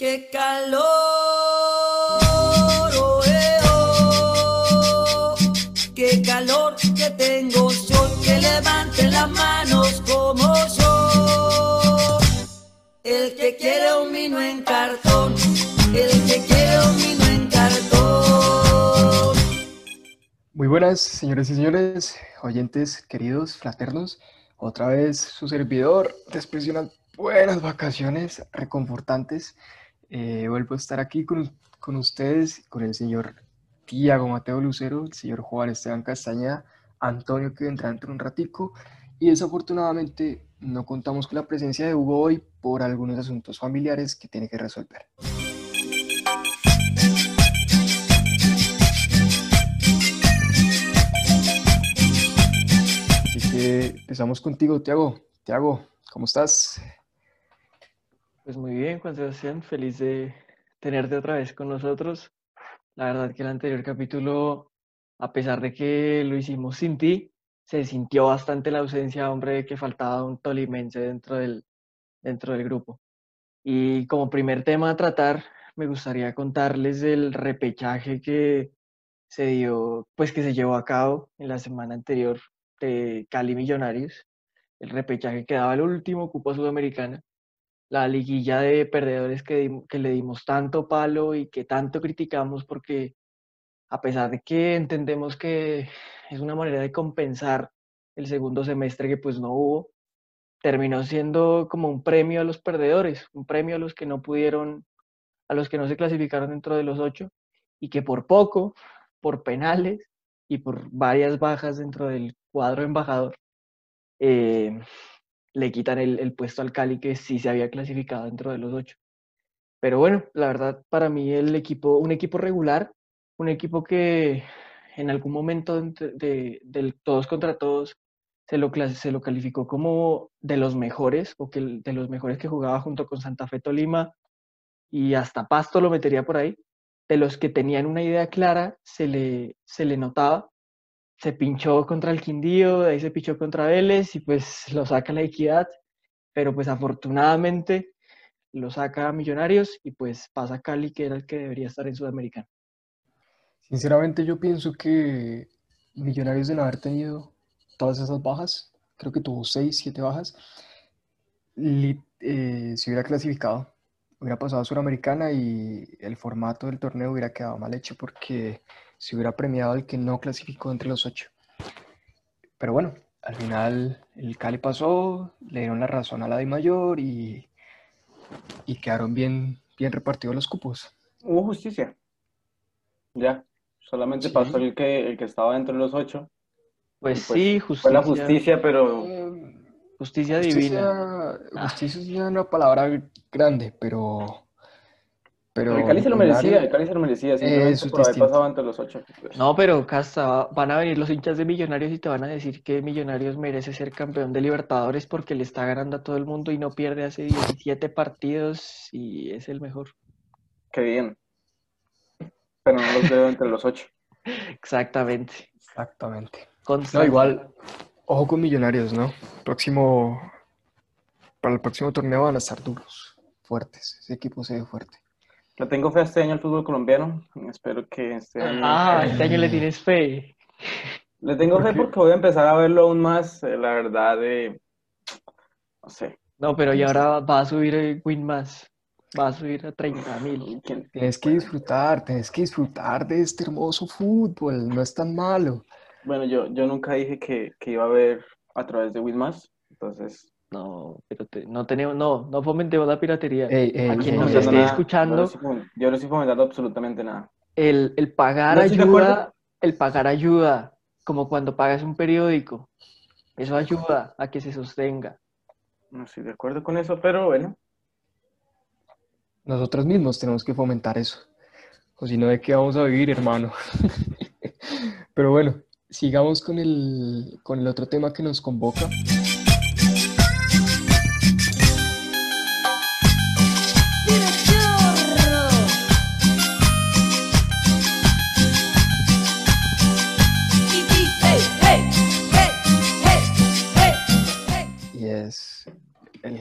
qué calor, oh, eh, oh. qué calor que tengo yo, que levante las manos como yo. El que quiere un vino en cartón, el que quiere un vino en cartón. Muy buenas, señores y señores, oyentes queridos, fraternos. Otra vez su servidor, después de unas buenas vacaciones reconfortantes, eh, vuelvo a estar aquí con, con ustedes, con el señor Tiago Mateo Lucero, el señor Juan Esteban Castañeda, Antonio que vendrá dentro de un ratico, y desafortunadamente no contamos con la presencia de Hugo hoy por algunos asuntos familiares que tiene que resolver. Así que empezamos contigo, Tiago. Tiago, ¿cómo estás? Pues muy bien, Juan Sebastián, feliz de tenerte otra vez con nosotros. La verdad que el anterior capítulo, a pesar de que lo hicimos sin ti, se sintió bastante la ausencia, hombre, de que faltaba un tolimense dentro del, dentro del grupo. Y como primer tema a tratar, me gustaría contarles del repechaje que se dio, pues que se llevó a cabo en la semana anterior de Cali Millonarios, el repechaje que daba el último cupo sudamericana, la liguilla de perdedores que, que le dimos tanto palo y que tanto criticamos porque a pesar de que entendemos que es una manera de compensar el segundo semestre que pues no hubo, terminó siendo como un premio a los perdedores, un premio a los que no pudieron, a los que no se clasificaron dentro de los ocho y que por poco, por penales y por varias bajas dentro del cuadro embajador, eh, le quitan el, el puesto al Cali que sí se había clasificado dentro de los ocho. Pero bueno, la verdad, para mí el equipo, un equipo regular, un equipo que en algún momento de, del todos contra todos se lo, se lo calificó como de los mejores, o que de los mejores que jugaba junto con Santa Fe Tolima y hasta Pasto lo metería por ahí. De los que tenían una idea clara, se le, se le notaba. Se pinchó contra el Quindío, de ahí se pinchó contra Vélez y pues lo saca la Equidad. Pero pues afortunadamente lo saca Millonarios y pues pasa Cali, que era el que debería estar en Sudamericana. Sinceramente yo pienso que Millonarios de no haber tenido todas esas bajas, creo que tuvo seis, siete bajas, li- eh, se hubiera clasificado, hubiera pasado a Suramericana y el formato del torneo hubiera quedado mal hecho porque se hubiera premiado al que no clasificó entre los ocho. Pero bueno, al final el Cali pasó, le dieron la razón a la de mayor y, y quedaron bien, bien repartidos los cupos. Hubo justicia. Ya. Solamente Sí. pasó el que, el que estaba dentro de los ocho. Pues, Pues, sí, Fue la justicia, justicia, pero justicia divina. Justicia, justicia es una palabra grande, pero. Pero el Cali se lo merecía, el Cali se lo merecía, simplemente Eso es por haber pasado entre los ocho. pues. No, pero Casta, van a venir los hinchas de Millonarios y te van a decir que Millonarios merece ser campeón de Libertadores porque le está ganando a todo el mundo y no pierde hace 17 partidos y es el mejor. Qué bien. Pero no los veo entre los ocho. Exactamente. Exactamente. No, igual, ojo con Millonarios, ¿no? Próximo. Para el próximo torneo van a estar duros, fuertes. Ese equipo se ve fuerte. Le tengo fe este año al fútbol colombiano. Espero que este año. Ah, este año le tienes fe. Le tengo ¿Por fe qué? porque voy a empezar a verlo aún más. eh, La verdad, de. No sé. No, pero y ahora va a subir el win más. Va a subir a 30 mil. Tienes que disfrutar, tienes que disfrutar de este hermoso fútbol, no es tan malo. Bueno, yo, yo nunca dije que, que iba a ver a través de Winmas. Entonces. No, pero te- no tenemos, no, no fomentemos la piratería. Ey, ey, A quien no nos esté nada- escuchando. Yo no estoy fom- yo no estoy fomentando absolutamente nada. El, el pagar No ayuda, el pagar ayuda, como cuando pagas un periódico. Eso ayuda a que se sostenga. No estoy de acuerdo con eso, pero bueno. Nosotros mismos tenemos que fomentar eso. O si no, ¿de qué vamos a vivir, hermano? Pero bueno, sigamos con el, con el otro tema que nos convoca.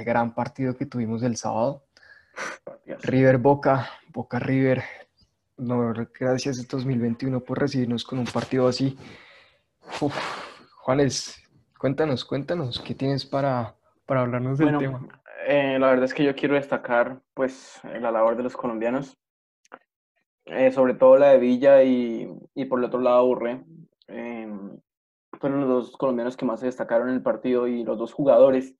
Gran partido que tuvimos el sábado. River Boca, Boca River. No, gracias este 2021 por recibirnos con un partido así. Uf, Juanes, cuéntanos, cuéntanos, ¿qué tienes para, para hablarnos del Bueno, tema? eh, la verdad es que yo quiero destacar pues la labor de los colombianos, eh, sobre todo la de Villa y, y por el otro lado Urre. Eh, fueron los dos colombianos que más se destacaron en el partido y los dos jugadores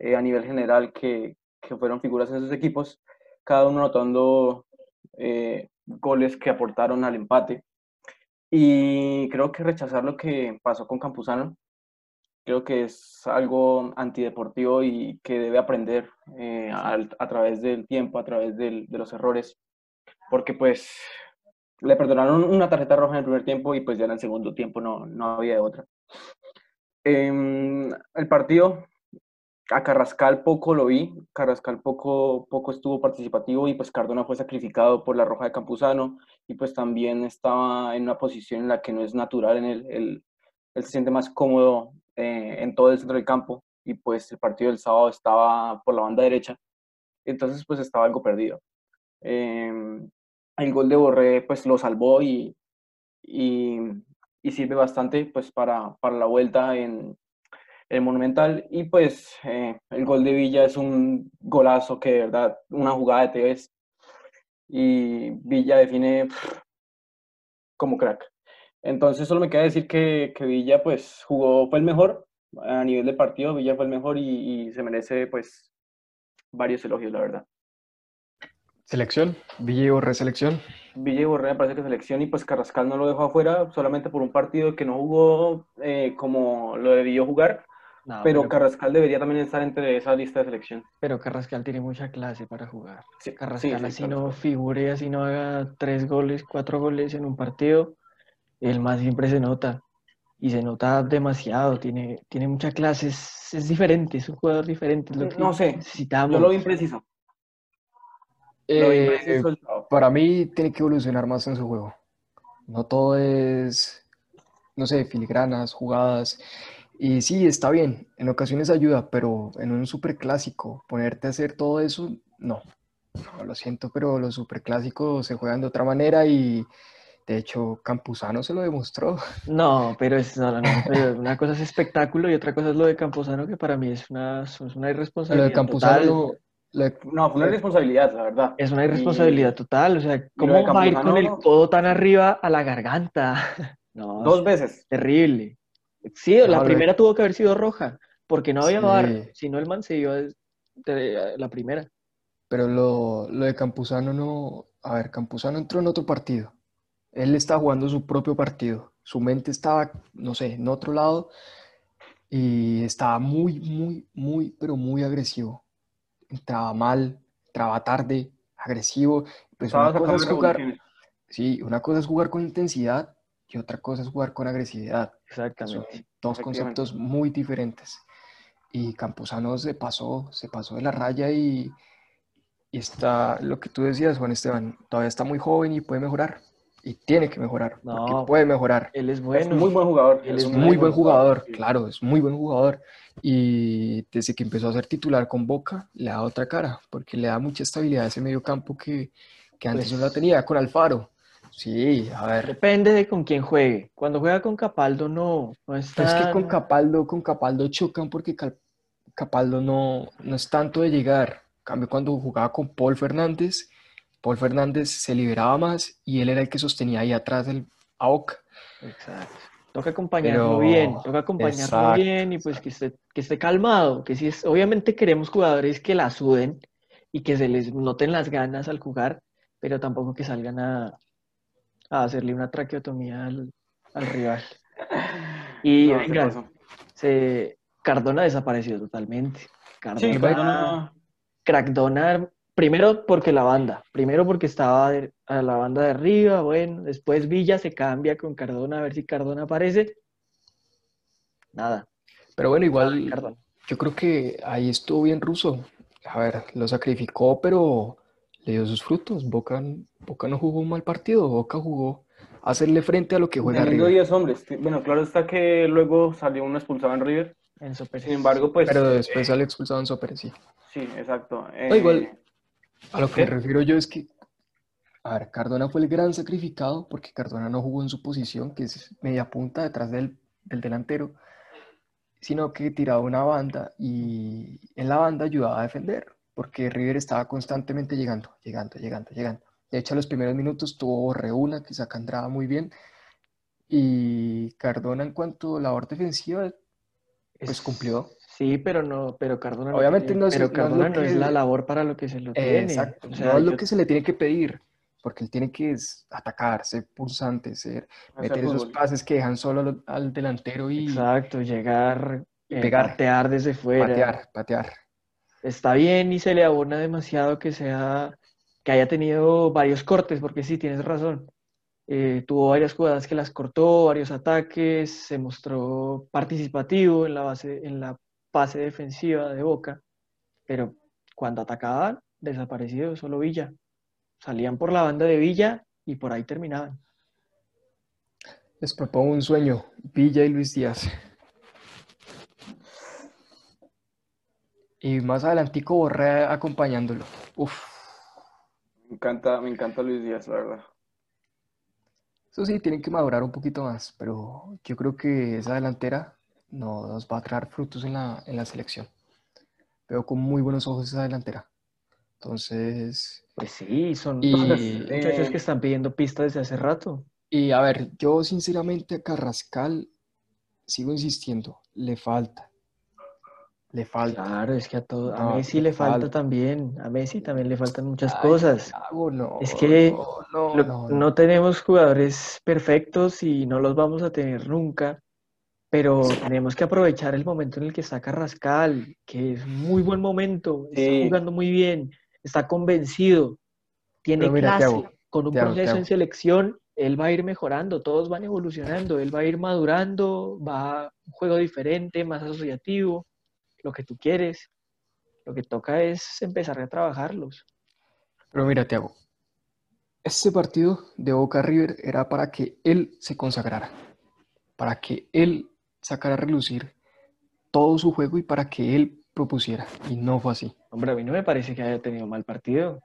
eh, a nivel general que, que fueron figuras en sus equipos, cada uno anotando eh, goles que aportaron al empate. Y creo que rechazar lo que pasó con Campuzano, creo que es algo antideportivo y que debe aprender eh, a, través del tiempo, a través del- de los errores, porque pues le perdonaron una tarjeta roja en el primer tiempo y pues ya en el segundo tiempo no, no había otra. Em, el partido, a Carrascal poco lo vi, Carrascal poco, poco estuvo participativo y pues Cardona fue sacrificado por la roja de Campuzano y pues también estaba en una posición en la que no es natural en él, él, él se siente más cómodo eh, en todo el centro del campo y pues el partido del sábado estaba por la banda derecha, entonces pues estaba algo perdido. Em, el gol de Borré pues lo salvó y, y, y sirve bastante pues para, para la vuelta en el Monumental y pues eh, el gol de Villa es un golazo que de verdad, una jugada de Tevez y Villa define pff, como crack. Entonces solo me queda decir que, que Villa pues jugó, fue el mejor a nivel de partido, Villa fue el mejor y, y se merece pues varios elogios, la verdad. Selección, Villa y Borré selección. Villa y Borré me parece que selección y pues Carrascal no lo dejó afuera solamente por un partido que no jugó eh, como lo debió jugar, No, pero pero, Carrascal debería también estar entre esa lista de selección. pero Carrascal tiene mucha clase para jugar. Sí, Carrascal sí, sí, así no figure, así no haga tres goles, cuatro goles en un partido, el más siempre se nota. Y se nota demasiado, tiene, tiene mucha clase, es, es diferente, es un jugador diferente, es lo que No sé, necesitamos. Yo lo vi impreciso. Lo vi Eh, impreciso el sábado. para mí tiene que evolucionar más en su juego. No todo es, no sé, filigranas, jugadas. Y sí, está bien, en ocasiones ayuda, pero en un superclásico, ponerte a hacer todo eso, no. No, lo siento, pero los superclásicos se juegan de otra manera y de hecho Campuzano se lo demostró. No, pero es, no, no, no, pero una cosa es espectáculo y otra cosa es lo de Campuzano, que para mí es una, es una Lo de irresponsabilidad Campuzano, total. de- No, fue una responsabilidad, la verdad. Es una irresponsabilidad Y total, o sea, ¿cómo va a ir con el codo tan arriba a la garganta? No, Dos veces. terrible. Sí, No, la primera tuvo que haber sido roja, porque no había Sí. VAR, si no el man se iba de- de- la primera. Pero lo, lo de Campuzano no. A ver, Campuzano entró en otro partido. Él estaba jugando su propio partido. Su mente estaba, no sé, en otro lado y estaba muy, muy, muy, pero muy agresivo. Entraba mal, entraba tarde, agresivo. Pues una cosa es jugar, sí, una cosa es jugar con intensidad y otra cosa es jugar con agresividad. Son Exactamente. dos Efectivamente. conceptos muy diferentes. Y Campuzano se pasó, se pasó de la raya y, y está, lo que tú decías, Juan Esteban, todavía está muy joven y puede mejorar. Y tiene que mejorar, porque No, puede mejorar. Él es Es bueno. un muy buen jugador. Él Es es muy buen jugador, sí. claro, es muy buen jugador. Y desde que empezó a ser titular con Boca, le da otra cara, porque le da mucha estabilidad a ese medio campo que, que antes no la Pues- tenía con Alfaro. Sí, a ver. Depende de con quién juegue. Cuando juega con Capaldo, no, no es es que con Capaldo, con Capaldo chocan porque Cal- Capaldo no, no es tanto de llegar. En cambio, cuando jugaba con Paul Fernández, Paul Fernández se liberaba más y él era el que sostenía ahí atrás el a Boca. Exacto. Toca acompañarlo Pero- bien, toca acompañarlo exacto, bien y pues que esté, que esté calmado, que si es, obviamente queremos jugadores que la suden y que se les noten las ganas al jugar, pero tampoco que salgan a, a hacerle una traqueotomía al, al rival. Y No, ¿qué venga, se, Cardona desapareció totalmente. Sí, Cardona, Crackdona, primero porque la banda, primero porque estaba de- a la banda de arriba, bueno, después Villa se cambia con Cardona a ver si Cardona aparece. Nada, Pero bueno, igual Cardona. yo creo que ahí estuvo bien Russo. A ver, lo sacrificó, pero le dio sus frutos. Boca, Boca no jugó un mal partido, Boca jugó a hacerle frente a lo que juega River. 10 hombres. Bueno, claro está que luego salió uno expulsado en River. Enzo Pérez. Sin embargo, pues. Pero después sale expulsado en Soper, sí. Sí, exacto. No, igual, Eh, A lo que me refiero yo es que, a ver, Cardona fue el gran sacrificado porque Cardona no jugó en su posición, que es media punta detrás del, del delantero, sino que tiraba una banda y en la banda ayudaba a defender, porque River estaba constantemente llegando, llegando, llegando, llegando. De hecho, a los primeros minutos tuvo reúna que saca Andrada muy bien. Y Cardona, en cuanto a labor defensiva, pues Es- cumplió. Sí, pero no, pero Cardona Obviamente no es- pero Cardona no la labor para lo que se lo tiene. Exacto, O sea, no es lo que se le tiene que pedir, porque él tiene que atacar, ser pulsante, ser, meter esos pases que dejan solo al, al delantero y Exacto, llegar, eh, pegar. patear desde fuera. patear, patear. Está bien y se le abona demasiado que sea, que haya tenido varios cortes, porque sí, tienes razón. Eh, tuvo varias jugadas que las cortó, varios ataques, se mostró participativo en la base, en la fase defensiva de Boca, pero cuando atacaban, desaparecido, solo Villa. Salían por la banda de Villa y por ahí terminaban. Les propongo un sueño, Villa y Luis Díaz. Y más adelantico Borré acompañándolo. Uf, Me encanta, me encanta Luis Díaz, la verdad. eso sí, tienen que madurar un poquito más, pero yo creo que esa delantera no, nos va a traer frutos en la, en la selección. Veo con muy buenos ojos esa delantera. Entonces, Pues sí, son Y- muchachos eh, que están pidiendo pistas desde hace rato. y a ver, yo sinceramente a Carrascal sigo insistiendo, le falta. Le falta. Claro, es que a todo, a Messi le falta falta. también, a Messi también le faltan muchas Ay, cosas. No, Es que no, no, Lo- tenemos jugadores perfectos y no los vamos a tener nunca, pero tenemos que aprovechar el momento en el que está Carrascal, que es muy buen momento, está jugando muy bien, está convencido, tiene mira, clase, con un proceso en selección, él va a ir mejorando, todos van evolucionando, él va a ir madurando, va a un juego diferente, más asociativo, lo que tú quieres. Lo que toca es empezar a trabajarlos. Pero mira, Thiago, este partido de Boca River era para que él se consagrara, para que él sacara a relucir todo su juego y para que él propusiera. Y no fue así. Hombre, a mí no me parece que haya tenido mal partido.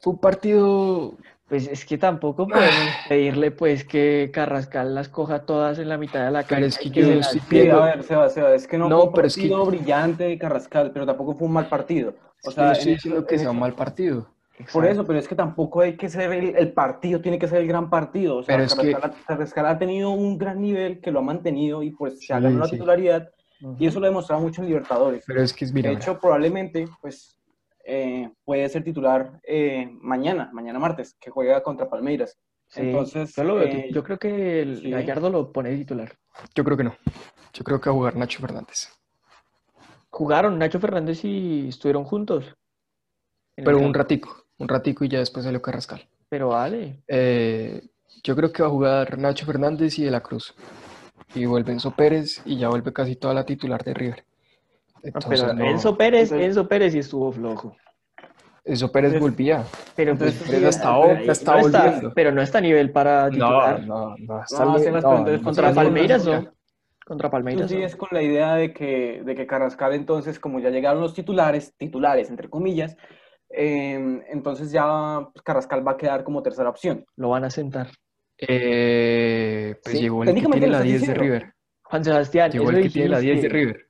Fue un partido, Pues es que tampoco podemos pedirle pues que Carrascal las coja todas en la mitad de la Pero cancha es que y yo se estoy Sí, Pero- a ver, Seba, Seba, es que no, No, fue un pero es que- partido brillante de Carrascal, pero tampoco fue un mal partido. O que sea, yo en estoy eso- diciendo que sea un mal partido. Por Exacto. eso, pero es que tampoco hay que ser el, el partido, tiene que ser el gran partido. O sea, Pero es que- Carrascal, ha- Carrascal tenido un gran nivel que lo ha mantenido y pues se ha Sí, ganado la sí. titularidad Ujú. y eso lo ha demostrado mucho en Libertadores. Pero es que es, mira, de mira, hecho, probablemente pues eh, puede ser titular eh, mañana, mañana martes, que juega contra Palmeiras. Sí, Entonces, yo, lo veo eh, yo creo que el sí. Gallardo lo pone de titular. yo creo que no. Yo creo que va a jugar Nacho Fernández. Jugaron Nacho Fernández y estuvieron juntos. Pero un ratico, un ratico y ya después salió Carrascal. Pero vale. Eh, yo creo que va a jugar Nacho Fernández y De la Cruz. Y vuelve Enzo Pérez y ya vuelve casi toda la titular de River. Entonces, pero no, Enzo Pérez, Entonces- Enzo Pérez sí estuvo flojo. Enzo Pérez Entonces- volvía. Pero Entonces, pues, Pérez sí, hasta pero- ahora no está- volviendo. pero no está a nivel para No, titular. no, no. está No, bien, Contra está bien. Palmeiras no. Contra Tú Palmeiras no. sigues con la idea de que, de que Carrascal entonces, como ya llegaron los titulares, titulares entre comillas, eh, entonces ya pues, Carrascal va a quedar como tercera opción. Lo van a sentar. Eh, pues Sí, llegó el que tiene la estás 10 de. River. Juan Sebastián, Llegó el que tiene la 10 de River.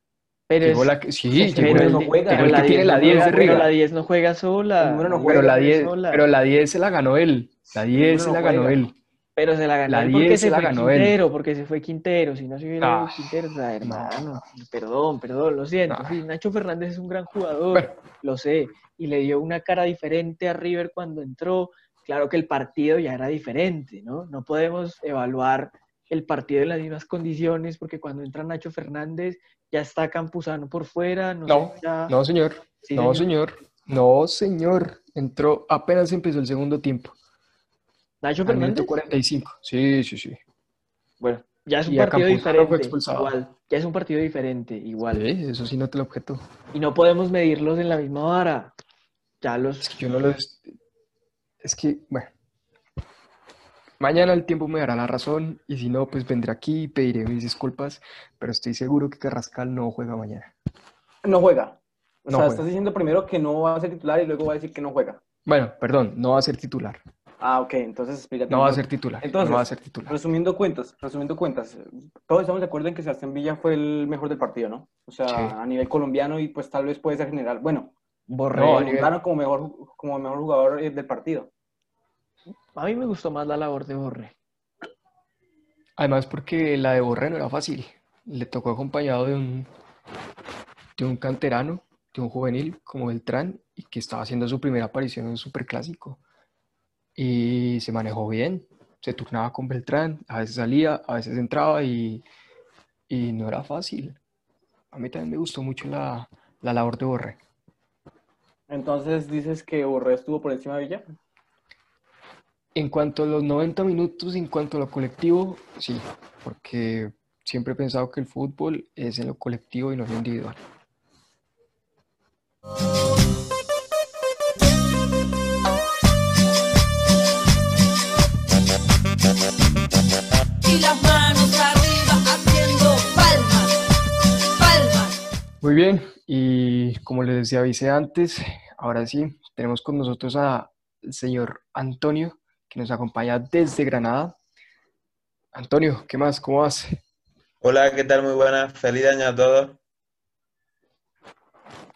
Pero Llegó es- la que, sí, pero llegó el el, no di- juega, pero el la que tiene 10 la no 10 de juega- River. Pero la 10 no juega sola. No juega, Pero la 10 no 10, sola. pero la 10 se la ganó él. La 10 se la ganó él. Pero se la ganó La él porque 10 se se la fue ganó él. Quintero, porque se fue Quintero. Si no se hubiera Ah, Quintero, o sea, no. hermano, perdón, perdón, lo siento. Sí, Nacho Fernández es un gran jugador, Bueno, lo sé, y le dio una cara diferente a River cuando entró. Claro que el partido ya era diferente, ¿no? No podemos evaluar el partido en las mismas condiciones porque cuando entra Nacho Fernández ya está Campuzano por fuera, no, No, sé, ya- no, señor. Sí, no, señor. señor. No, señor. Entró, apenas empezó el segundo tiempo. Nacho Fernández. minuto 45. Sí, sí, sí. Bueno, ya es un Y partido diferente, igual. Ya es un partido diferente, igual. Sí, eso sí no te lo objeto. Y no podemos medirlos en la misma vara. Ya Es los... que yo no lo... Es es que, bueno. Mañana el tiempo me dará la razón y si no, pues vendré aquí y pediré mis disculpas, pero estoy seguro que Carrascal no juega mañana. No juega. O No sea, juega. estás diciendo primero que no va a ser titular y luego va a decir que no juega. Bueno, perdón, no va a ser titular. Ah, ok, entonces explícate. No va a ser titular. Entonces, no va a ser titular. Resumiendo cuentas, resumiendo cuentas, todos estamos de acuerdo en que Sebastián Villa fue el mejor del partido, ¿no? O sea, Sí. a nivel colombiano y pues tal vez puede ser general. Bueno, Borré. No, a nivel- como mejor, como mejor jugador eh, del partido. A mí me gustó más la labor de Borré. Además, porque la de Borré no era fácil. Le tocó acompañado de un, de un canterano, de un juvenil como Beltrán, y que estaba haciendo su primera aparición en un superclásico. Y se manejó bien. Se turnaba con Beltrán, a veces salía, a veces entraba y, y no era fácil. A mí también me gustó mucho la, la labor de Borré. Entonces dices que Borré estuvo por encima de Villa. En cuanto a los 90 minutos, en cuanto a lo colectivo, sí, porque siempre he pensado que el fútbol es en lo colectivo y no en lo individual. Y las manos arriba haciendo palmas, palmas. Muy bien, y como les avisé antes, ahora sí, tenemos con nosotros al señor Antonio, que nos acompaña desde Granada. Antonio, ¿qué más? ¿Cómo vas? Hola, ¿qué tal? Muy buenas. Feliz año a todos.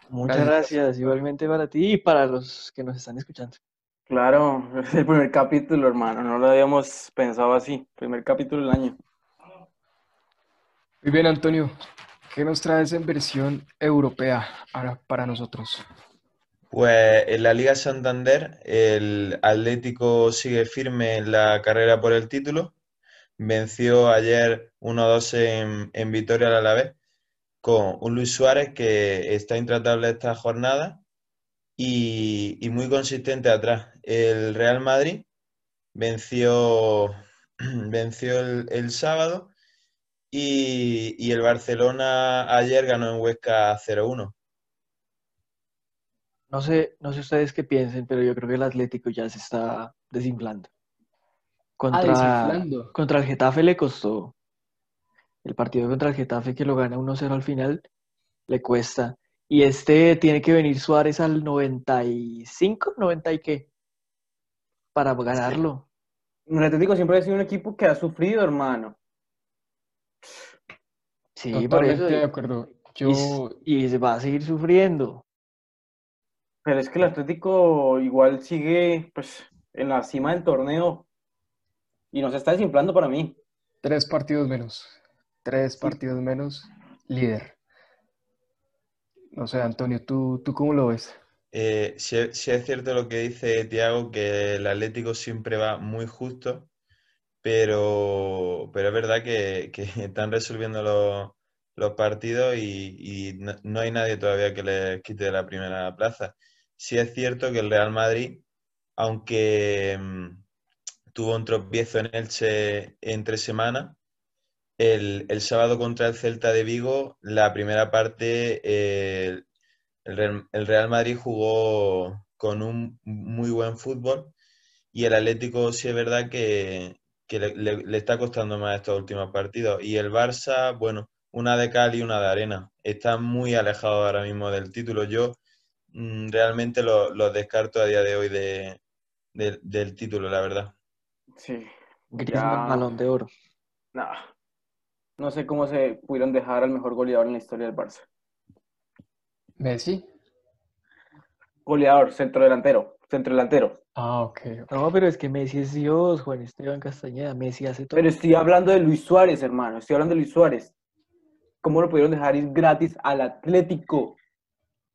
Muchas Gracias. gracias, igualmente para ti y para los que nos están escuchando. Claro, es el primer capítulo, hermano. No lo habíamos pensado así. Primer capítulo del año. Muy bien, Antonio, ¿qué nos traes en versión europea ahora para nosotros? Pues en la Liga Santander, el Atlético sigue firme en la carrera por el título. Venció ayer 1-2 en, en Vitoria al Alavés con un Luis Suárez que está intratable esta jornada y, y muy consistente atrás. El Real Madrid venció, venció el, el sábado y, y el Barcelona ayer ganó en Huesca 0-1. No sé, no sé ustedes qué piensen, pero yo creo que el Atlético ya se está desinflando. Contra, desinflando. contra el Getafe le costó. El partido contra el Getafe que lo gana 1-0 al final le cuesta. Y este tiene que venir Suárez al 95, 90 y qué, para ganarlo. El Atlético siempre ha sido un equipo que ha sufrido, hermano. Sí, por Totalmente eso. de acuerdo. Y, Yo, s- y se va a seguir sufriendo. Pero es que el Atlético igual sigue pues en la cima del torneo y nos está desinflando para mí. tres partidos menos. Tres partidos menos, líder. No sé, Antonio, ¿tú, tú cómo lo ves? Eh, sí, sí es cierto lo que dice Tiago, que el Atlético siempre va muy justo, pero, pero es verdad que, que están resolviendo los, los partidos y, y no, no hay nadie todavía que les quite la primera plaza. Sí es cierto que el Real Madrid, aunque mm, tuvo un tropiezo en Elche entre semanas, el, el sábado contra el Celta de Vigo, la primera parte, eh, el el Real Madrid jugó con un muy buen fútbol y el Atlético sí es verdad que, que le, le- le está costando más estos últimos partidos. Y el Barça, bueno, una de cal y una de arena. Está muy alejado ahora mismo del título. Yo realmente lo, lo descarto a día de hoy de, de- del título, la verdad. Sí. Griezmann, balón de oro. Nah. No sé cómo se pudieron dejar al mejor goleador en la historia del Barça. ¿Messi? Goleador, centrodelantero, centrodelantero. Ah, ok. ok. No, pero es que Messi es Dios, Juan Esteban Castañeda. Messi hace todo. Pero estoy hablando de Luis Suárez, hermano. Estoy hablando de Luis Suárez. ¿Cómo lo pudieron dejar ir gratis al Atlético?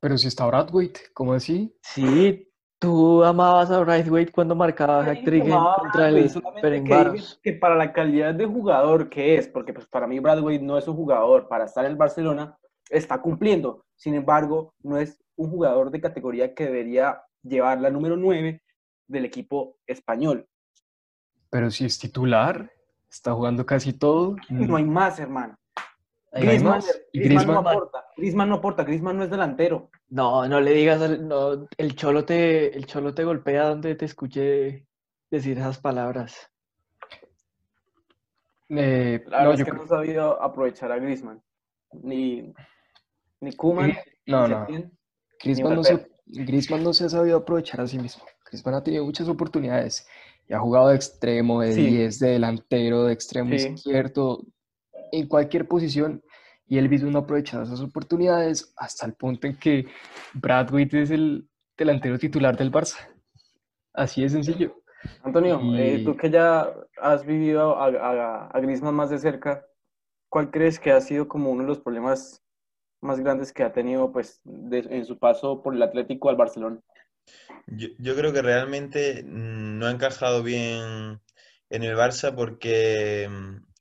Pero si está Brathwaite, ¿cómo así? Sí, tú amabas a Braithwaite cuando marcaba Sí, hat-trick contra el que que para la calidad de jugador que es, porque pues para mí Bradway no es un jugador para estar en el Barcelona, está cumpliendo. Sin embargo, no es un jugador de categoría que debería llevar la número 9 del equipo español. Pero si es titular, está jugando casi todo. No hay más, hermano. Griezmann, más. ¿Y Griezmann no aporta. Griezmann no aporta. Griezmann no es delantero. No, no le digas, no, el cholo te, el cholo te golpea donde te escuche decir esas palabras. Eh, La no, verdad yo es que creo- no ha sabido aprovechar a Griezmann. Ni, ni Gri- no, ni no. Setién. Griezmann no, se, Griezmann no se ha sabido aprovechar a sí mismo. Griezmann ha tenido muchas oportunidades y ha jugado de extremo, de 10, de delantero, de extremo izquierdo, en cualquier posición y él mismo no ha aprovechado esas oportunidades hasta el punto en que Bradway es el delantero titular del Barça. Así de sencillo. Antonio, eh, tú que ya has vivido a, a, a Griezmann más de cerca, ¿cuál crees que ha sido como uno de los problemas más grandes que ha tenido pues en su paso por el Atlético al Barcelona? Yo, yo, creo que realmente mm, no ha encajado bien en el Barça porque mm,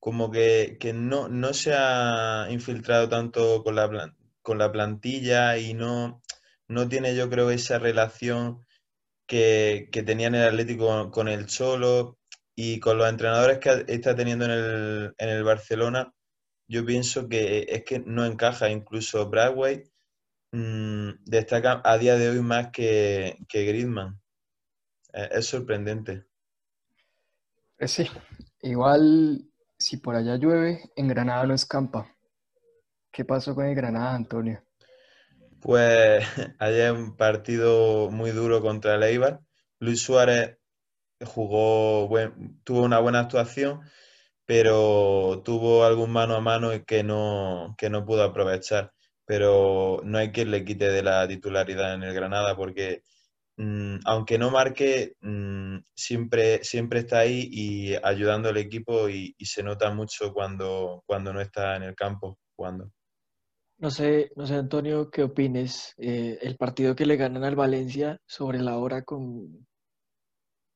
como que, que no, no, se ha infiltrado tanto con la, con la plantilla y no, no tiene yo creo esa relación que, que tenía en el Atlético con, el Cholo y con los entrenadores que está teniendo en el, en el Barcelona, yo pienso que es que no encaja. Incluso Bradway mmm, destaca a día de hoy más que, que Griezmann. Es, sorprendente. Pues sí, igual si por allá llueve, en Granada no escampa. ¿Qué pasó con el Granada, Antonio? Pues ayer un partido muy duro contra el Eibar. Luis Suárez jugó, tuvo una buena actuación, pero tuvo algún mano a mano que no, que no pudo aprovechar. Pero no hay quien le quite de la titularidad en el Granada porque mm, aunque no marque, mm, siempre, siempre está ahí y ayudando al equipo y, se nota mucho cuando, cuando no está en el campo jugando. No sé, no sé, Antonio, ¿qué opines? Eh, el partido que le ganan al Valencia sobre la hora con,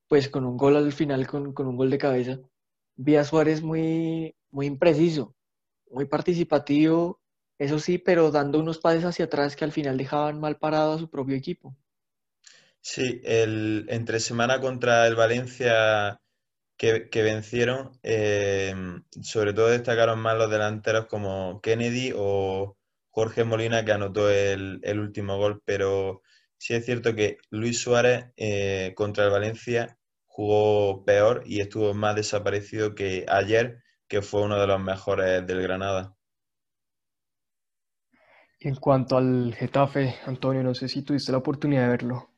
pues con un gol al final, con, con un gol de cabeza. Vi Suárez muy, muy impreciso, muy participativo, eso sí, pero dando unos pases hacia atrás que al final dejaban mal parado a su propio equipo. Sí, el, entre semana contra el Valencia que, que vencieron, eh, sobre todo destacaron más los delanteros como Kennedy o Jorge Molina que anotó el, el último gol, pero sí es cierto que Luis Suárez eh, contra el Valencia jugó peor y estuvo más desaparecido que ayer, que fue uno de los mejores del Granada. En cuanto al Getafe, Antonio, no sé si tuviste la oportunidad de verlo.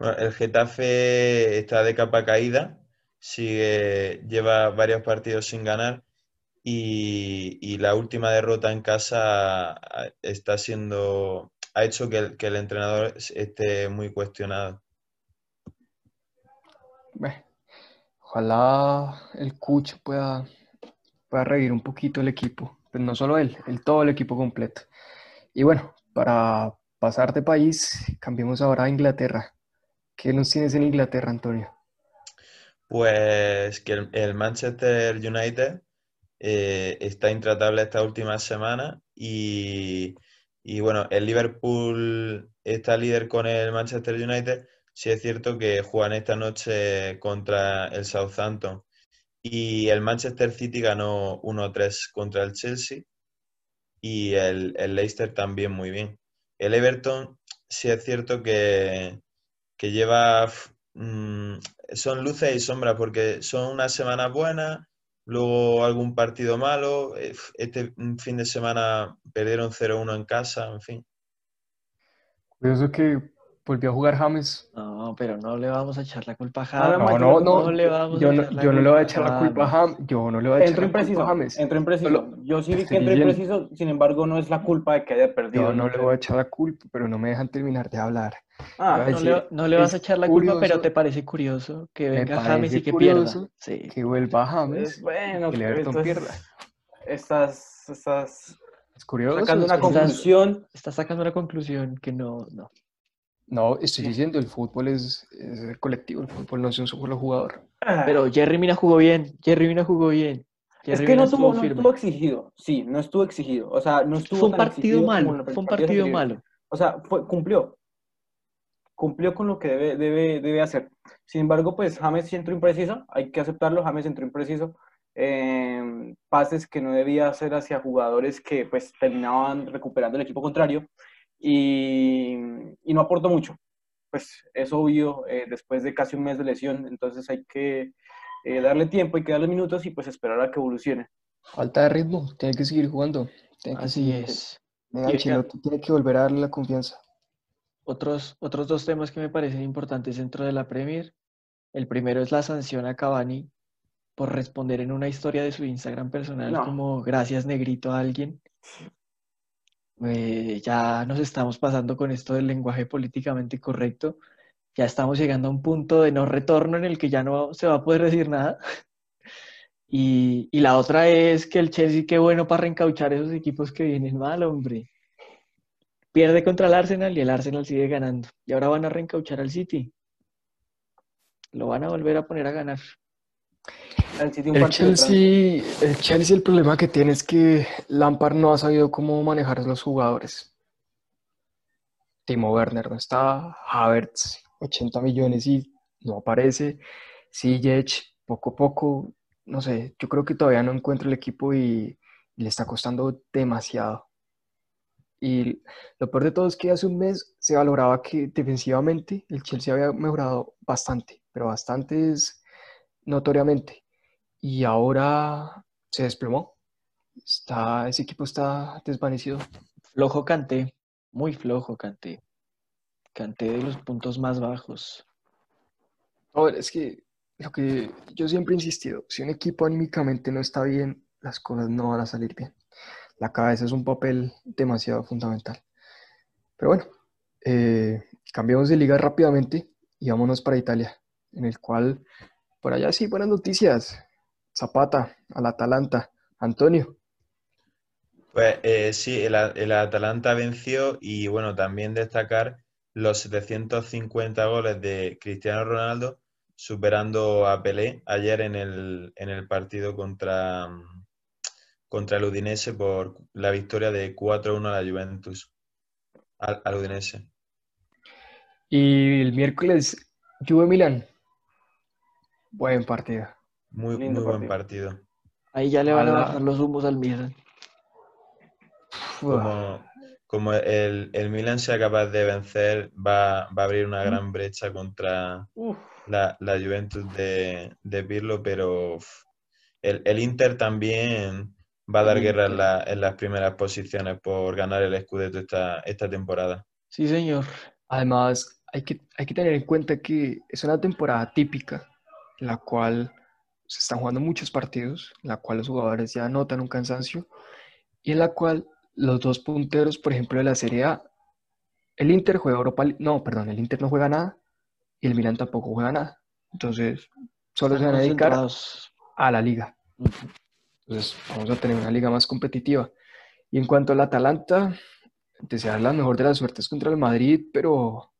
El Getafe está de capa caída, sigue, lleva varios partidos sin ganar y, la última derrota en casa está siendo, ha hecho que el, entrenador esté muy cuestionado. Ojalá el Cucho pueda, pueda revivir un poquito el equipo, pues no solo él, el, todo el equipo completo. Y bueno, para pasar de país, cambiemos ahora a Inglaterra. ¿Qué nos tienes en Inglaterra, Antonio? Pues que el, Manchester United eh, está intratable esta última semana y, y, bueno, el Liverpool está líder con el Manchester United sí es cierto que juegan esta noche contra el Southampton y el Manchester City ganó 1-3 contra el Chelsea y el, el, Leicester también muy bien. El Everton sí es cierto que, que lleva... Mmm, son luces y sombras porque son unas semanas buenas, luego algún partido malo, eh, este fin de semana perdieron 0-1 en casa, en fin. Curioso que volvió a jugar James. No, pero no le vamos a echar la culpa a James. No, no, no, no le vamos yo, no, yo no le voy a echar la culpa a James. Yo no le voy a echar la culpa a James. Entró impreciso. Yo sí vi que entró impreciso, sin embargo, no es la culpa de que haya perdido. Yo no, le voy a echar la culpa, pero no me dejan terminar de hablar. Ah, no, le, no le, vas a echar la culpa, pero te parece curioso que venga James y que pierda. Sí. Que vuelva James. bueno, que el Everton pierda. Estás, estás es curioso. Sacando una conclusión. Estás sacando una conclusión que no, no. No, estoy diciendo, el fútbol es, es colectivo, el fútbol no es un solo jugador. Pero Jerry Mina jugó bien, Jerry Mina jugó bien. Jerry es que no, estuvo, no estuvo exigido, sí, no estuvo exigido. O sea, no estuvo fue un partido malo, fue un partido malo. O sea, fue, cumplió. Cumplió con lo que debe, debe, debe hacer. Sin embargo, pues James entró impreciso, hay que aceptarlo, James entró impreciso. Eh, pases que no debía hacer hacia jugadores que pues terminaban recuperando el equipo contrario y, y no aportó mucho. Pues es obvio, eh, después de casi un mes de lesión, entonces hay que eh, darle tiempo, hay que darle minutos y pues esperar a que evolucione. Falta de ritmo, tiene que seguir jugando. Así es. Venga, Y venga. Ancelotti tiene que volver a darle la confianza. Otros, otros dos temas que me parecen importantes dentro de la Premier. El primero es la sanción a Cavani por responder en una historia de su Instagram personal No. como gracias negrito a alguien. Eh, ya nos estamos pasando con esto del lenguaje políticamente correcto. Ya estamos llegando a un punto de no retorno en el que ya no se va a poder decir nada. Y, y la otra es que el Chelsea, qué bueno para reencauchar esos equipos que vienen mal, hombre. Pierde contra el Arsenal y el Arsenal sigue ganando. Y ahora van a reencauchar al City. Lo van a volver a poner a ganar. El City un El partido de Chelsea, el Chelsea, el problema que tiene es que Lampard no ha sabido cómo manejar a los jugadores. Timo Werner no está, Havertz, 80 millones y no aparece. Ziyech, poco a poco, no sé, yo creo que todavía no encuentra el equipo y, le está costando demasiado. Y lo peor de todo es que hace un mes se valoraba que defensivamente el Chelsea había mejorado bastante, pero bastante es notoriamente. Y ahora se desplomó. Está, ese equipo está desvanecido. Flojo Kanté, muy flojo Kanté. Kanté de los puntos más bajos. A ver, es que lo que yo siempre he insistido, si un equipo anímicamente no está bien, las cosas no van a salir bien. La cabeza es un papel demasiado fundamental. Pero bueno, eh, cambiamos de liga rápidamente y vámonos para Italia, en el cual, por allá sí, buenas noticias. Zapata, al Atalanta. Antonio, Pues eh, sí, el, el Atalanta venció y bueno, también destacar los 750 goles de Cristiano Ronaldo, superando a Pelé ayer en el, en el partido contra, contra el Udinese por la victoria de 4-1 a la Juventus, al, al Udinese. y el miércoles, Juve Milán. Buen partido. Muy, muy buen partido. Ahí ya le van a Ala. bajar los humos al Milan. Como, como el, el Milan sea capaz de vencer, va, va a abrir una gran brecha contra la, la Juventus de, de Pirlo, pero el, el Inter también va a dar guerra en, la- en las primeras posiciones por ganar el Scudetto esta, esta temporada. Sí, señor. Además, hay que, hay que tener en cuenta que es una temporada típica, en la cual se están jugando muchos partidos, en la cual los jugadores ya notan un cansancio, y en la cual los dos punteros, por ejemplo, de la Serie A, el Inter juega Europa League, no, perdón, el Inter no juega nada, y el Milan tampoco juega nada. Entonces, solo se van a dedicar a la liga. Entonces, vamos a tener una liga más competitiva. Y en cuanto al Atalanta, desear la mejor de las suertes contra el Madrid, pero,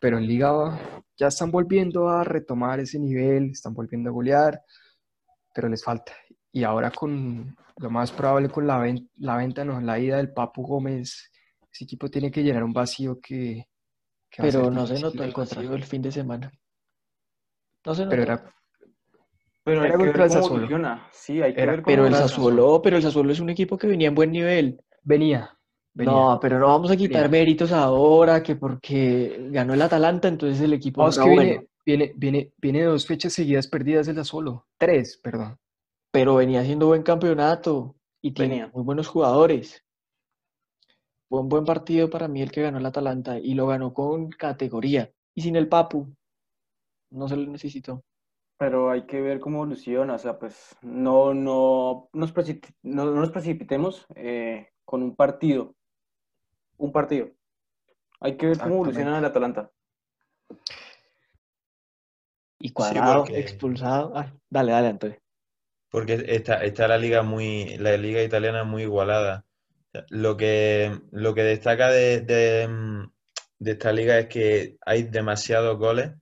pero en liga ya están volviendo a retomar ese nivel, están volviendo a golear, pero les falta. Y ahora con lo más probable con la, ven- la venta, no, la ida del Papu Gómez, ese equipo tiene que llenar un vacío que, Pero no se notó el encontrar. vacío el fin de semana. No se Pero notó. era, pero hay Era que ver el cómo Sassuolo. Sí, hay que Era- ver cómo Pero el Sassuolo, pero el Sassuolo es un equipo que venía en buen nivel. venía, venía. No, pero no vamos a quitar Venía. méritos ahora que porque ganó el Atalanta, entonces el equipo No, es que bueno. viene, viene, viene, viene dos fechas seguidas perdidas de la solo. Tres, perdón. Pero venía haciendo buen campeonato y tiene Venía. muy buenos jugadores. Fue un buen partido para mí el que ganó el Atalanta y lo ganó con categoría y sin el Papu. No se lo necesitó. Pero hay que ver cómo evoluciona, o sea, pues no, no, nos, precip- no, no nos precipitemos eh, con un partido. Un partido. Hay que ver cómo evoluciona el Atalanta. Y cuadrado, porque- expulsado. Ah, dale, dale, Antonio. Porque está, está la liga muy, la liga italiana muy igualada. Lo que, lo que destaca de, de, mm, esta liga es que hay demasiados goles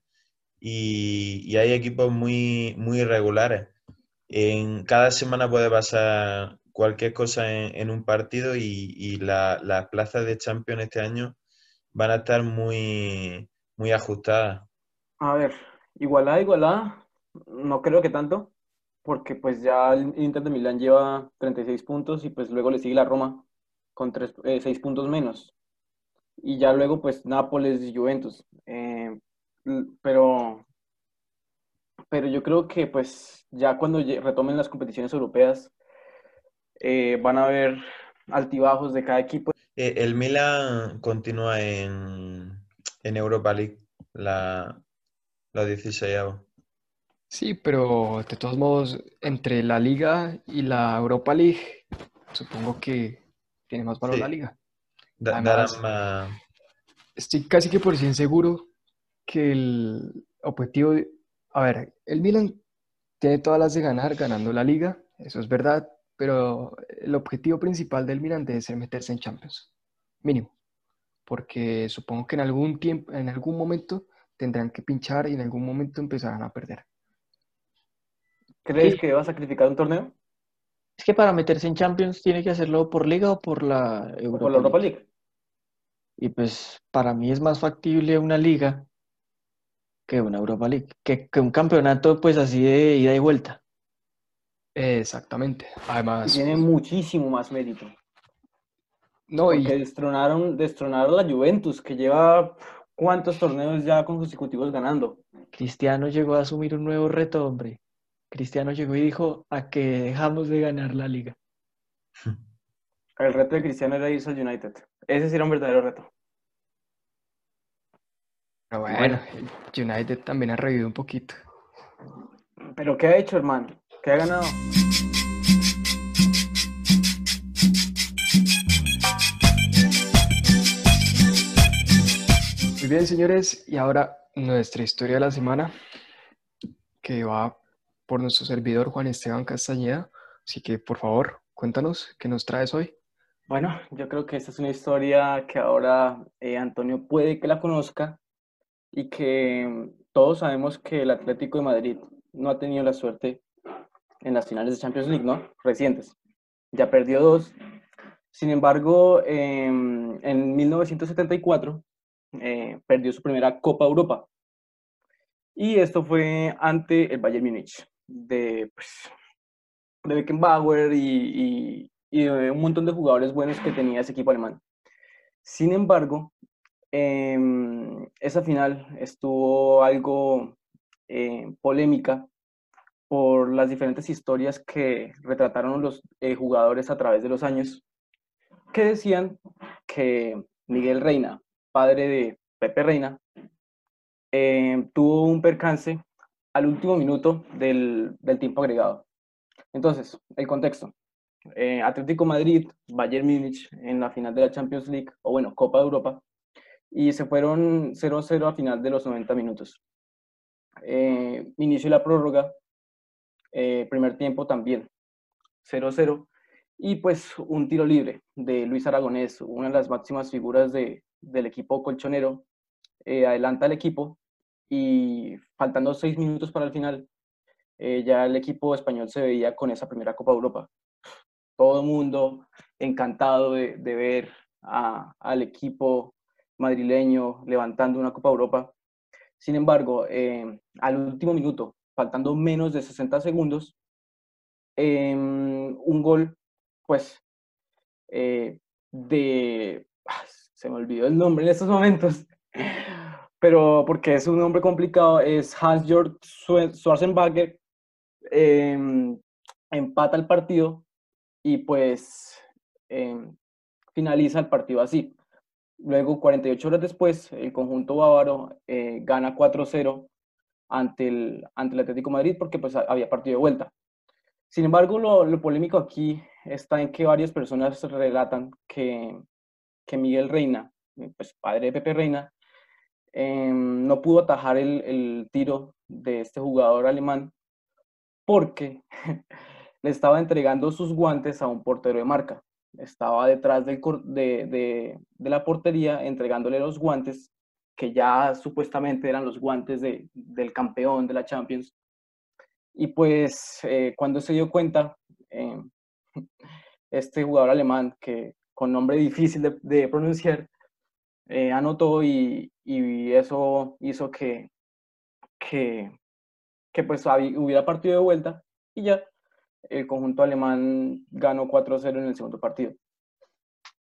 y, y hay equipos muy, muy irregulares. En cada semana puede pasar cualquier cosa en, en un partido y, y la- las plazas de Champions este año van a estar muy, muy ajustadas. A ver, igualada, igualada, no creo que tanto, porque pues ya el Inter de Milán lleva 36 puntos y pues luego le sigue la Roma con 3, 6 puntos menos. Y ya luego pues Nápoles y Juventus. Eh, pero, pero yo creo que pues ya cuando retomen las competiciones europeas eh, van a haber altibajos de cada equipo. Eh, el Milan continúa en, en Europa League, la, la 16 Sí, pero de todos modos, entre la Liga y la Europa League, supongo que tiene más valor Sí. la Liga. Da- Además- Estoy casi que por cien seguro que el objetivo, de- a ver, el Milan tiene todas las de ganar ganando la Liga, eso es verdad, pero el objetivo principal del Milan debe ser meterse en Champions, mínimo, porque supongo que en algún tiempo, en algún momento tendrán que pinchar y en algún momento empezarán a perder. ¿Crees Sí. que va a sacrificar un torneo? Es que para meterse en Champions tiene que hacerlo por Liga o por la ¿O Europa por la Europa League. League? Y pues para mí es más factible una Liga que una Europa League, que, que un campeonato pues así de ida y vuelta. Exactamente. Además, Tiene muchísimo más mérito. no, y Porque destronaron, destronaron a la Juventus, que lleva cuántos torneos ya consecutivos ganando. Cristiano llegó a asumir un nuevo reto, hombre. Cristiano llegó y dijo a que dejamos de ganar la Liga. El reto de Cristiano era irse al United. Ese sí era un verdadero reto. pero bueno, el United también ha revivido un poquito. ¿Pero qué ha hecho, hermano? ¿Qué ha ganado? Muy bien, señores, y ahora nuestra historia de la semana, que va por nuestro servidor Juan Esteban Castañeda. Así que, por favor, cuéntanos qué nos traes hoy. Bueno, yo creo que esta es una historia que ahora eh, Antonio puede que la conozca y que mm, todos sabemos que el Atlético de Madrid no ha tenido la suerte en las finales de Champions League, ¿no? Recientes. Ya perdió dos. Sin embargo, em, en 1974 eh, perdió su primera Copa Europa. Y esto fue ante el Bayern Múnich de, pues, de Beckenbauer y, y- y un montón de jugadores buenos que tenía ese equipo alemán. Sin embargo, em, esa final estuvo algo eh, polémica por las diferentes historias que retrataron los eh, jugadores a través de los años, que decían que Miguel Reina, padre de Pepe Reina, eh, tuvo un percance al último minuto del, tiempo agregado. Entonces, el contexto. Eh, Atlético Madrid, Bayern Múnich en la final de la Champions League, o bueno, Copa de Europa, y se fueron 0-0 a final de los 90 minutos. Eh, inicio de la prórroga, eh, primer tiempo también 0-0, y pues un tiro libre de Luis Aragonés, una de las máximas figuras de, del equipo colchonero, eh, adelanta al equipo y faltando seis minutos para el final, eh, ya el equipo español se veía con esa primera Copa Europa. Todo el mundo encantado de, de ver a- al equipo madrileño levantando una Copa Europa. Sin embargo, eh, al último minuto, faltando menos de 60 segundos, em, un gol, pues, eh, de... ah, Se me olvidó el nombre en estos momentos, pero porque es un nombre complicado, es Hans-Jörg Schwe- Schwarzenegger, em, empata el partido y pues em, finaliza el partido así. Luego, 48 horas después, el conjunto bávaro eh, gana 4-0 ante el, ante el Atlético Madrid porque pues ha- había partido de vuelta. Sin embargo, lo, lo polémico aquí está en que varias personas relatan que, que Miguel Reina, eh, pues padre de Pepe Reina, em, no pudo atajar el, el tiro de este jugador alemán porque le estaba entregando sus guantes a un portero de marca. Estaba detrás del de, de- de la portería entregándole los guantes, que ya supuestamente eran los guantes de- del campeón de la Champions. Y pues eh, cuando se dio cuenta, eh, este jugador alemán, que con nombre difícil de pronunciar, eh, anotó y, y eso hizo que, que, que pues hubiera partido de vuelta y ya el conjunto alemán ganó 4-0 en el segundo partido.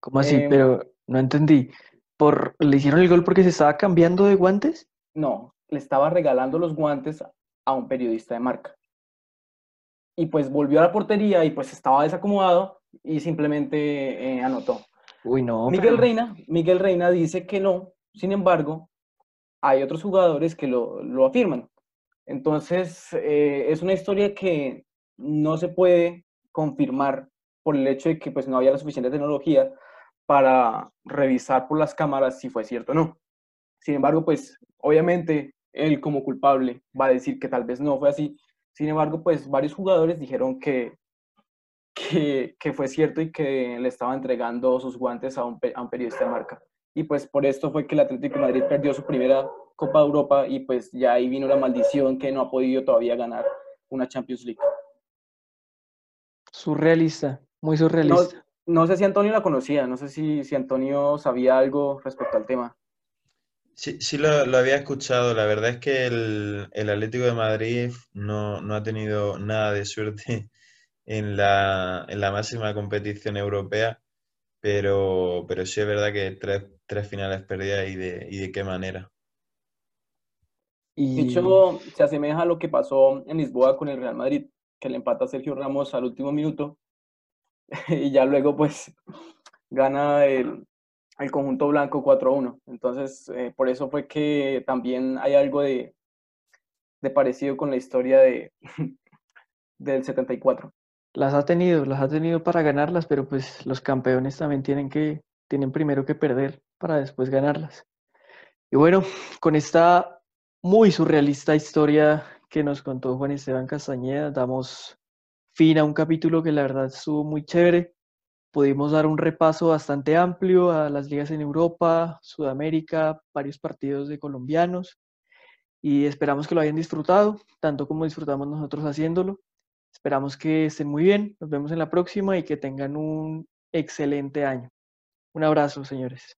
¿Cómo así? Em, Pero no entendí. ¿Por, ¿Le hicieron el gol porque se estaba cambiando de guantes? No, le estaba regalando los guantes a un periodista de marca. Y pues volvió a la portería y pues estaba desacomodado y simplemente eh, anotó. Uy, no. Miguel pero- Reina, Miguel Reina dice que no, sin embargo, hay otros jugadores que lo, lo afirman. Entonces, eh, es una historia que no se puede confirmar por el hecho de que pues, no había la suficiente tecnología para revisar por las cámaras si fue cierto o no. Sin embargo, pues obviamente él como culpable va a decir que tal vez no fue así. Sin embargo, pues varios jugadores dijeron que, que, que fue cierto y que le estaba entregando sus guantes a un, a un periodista de marca. Y pues por esto fue que el Atlético de Madrid perdió su primera Copa de Europa y pues ya ahí vino la maldición que no ha podido todavía ganar una Champions League. Surrealista, muy No, surrealista. no sé si Antonio la conocía, no sé si, si Antonio sabía algo respecto al tema. Sí, sí lo, lo había escuchado. La verdad es que el, el Atlético de Madrid no, no ha tenido nada de suerte en la, en la máxima competición europea, pero, pero sí es verdad que tres, tres finales perdidas y de, y de qué manera. De Y hecho, se asemeja a lo que pasó en Lisboa con el Real Madrid, que le empata a Sergio Ramos al último minuto y ya luego pues gana el, el conjunto blanco 4-1. Entonces, eh, por eso fue que también hay algo de, de parecido con la historia de, del 74. Las ha tenido, las ha tenido para ganarlas, pero pues los campeones también tienen que, tienen primero que perder para después ganarlas. Y bueno, con esta muy surrealista historia que nos contó Juan Esteban Castañeda, damos fin a un capítulo que la verdad estuvo muy chévere. Pudimos dar un repaso bastante amplio a las ligas en Europa, Sudamérica, varios partidos de colombianos y esperamos que lo hayan disfrutado, tanto como disfrutamos nosotros haciéndolo. Esperamos que estén muy bien, nos vemos en la próxima y que tengan un excelente año. Un abrazo, señores.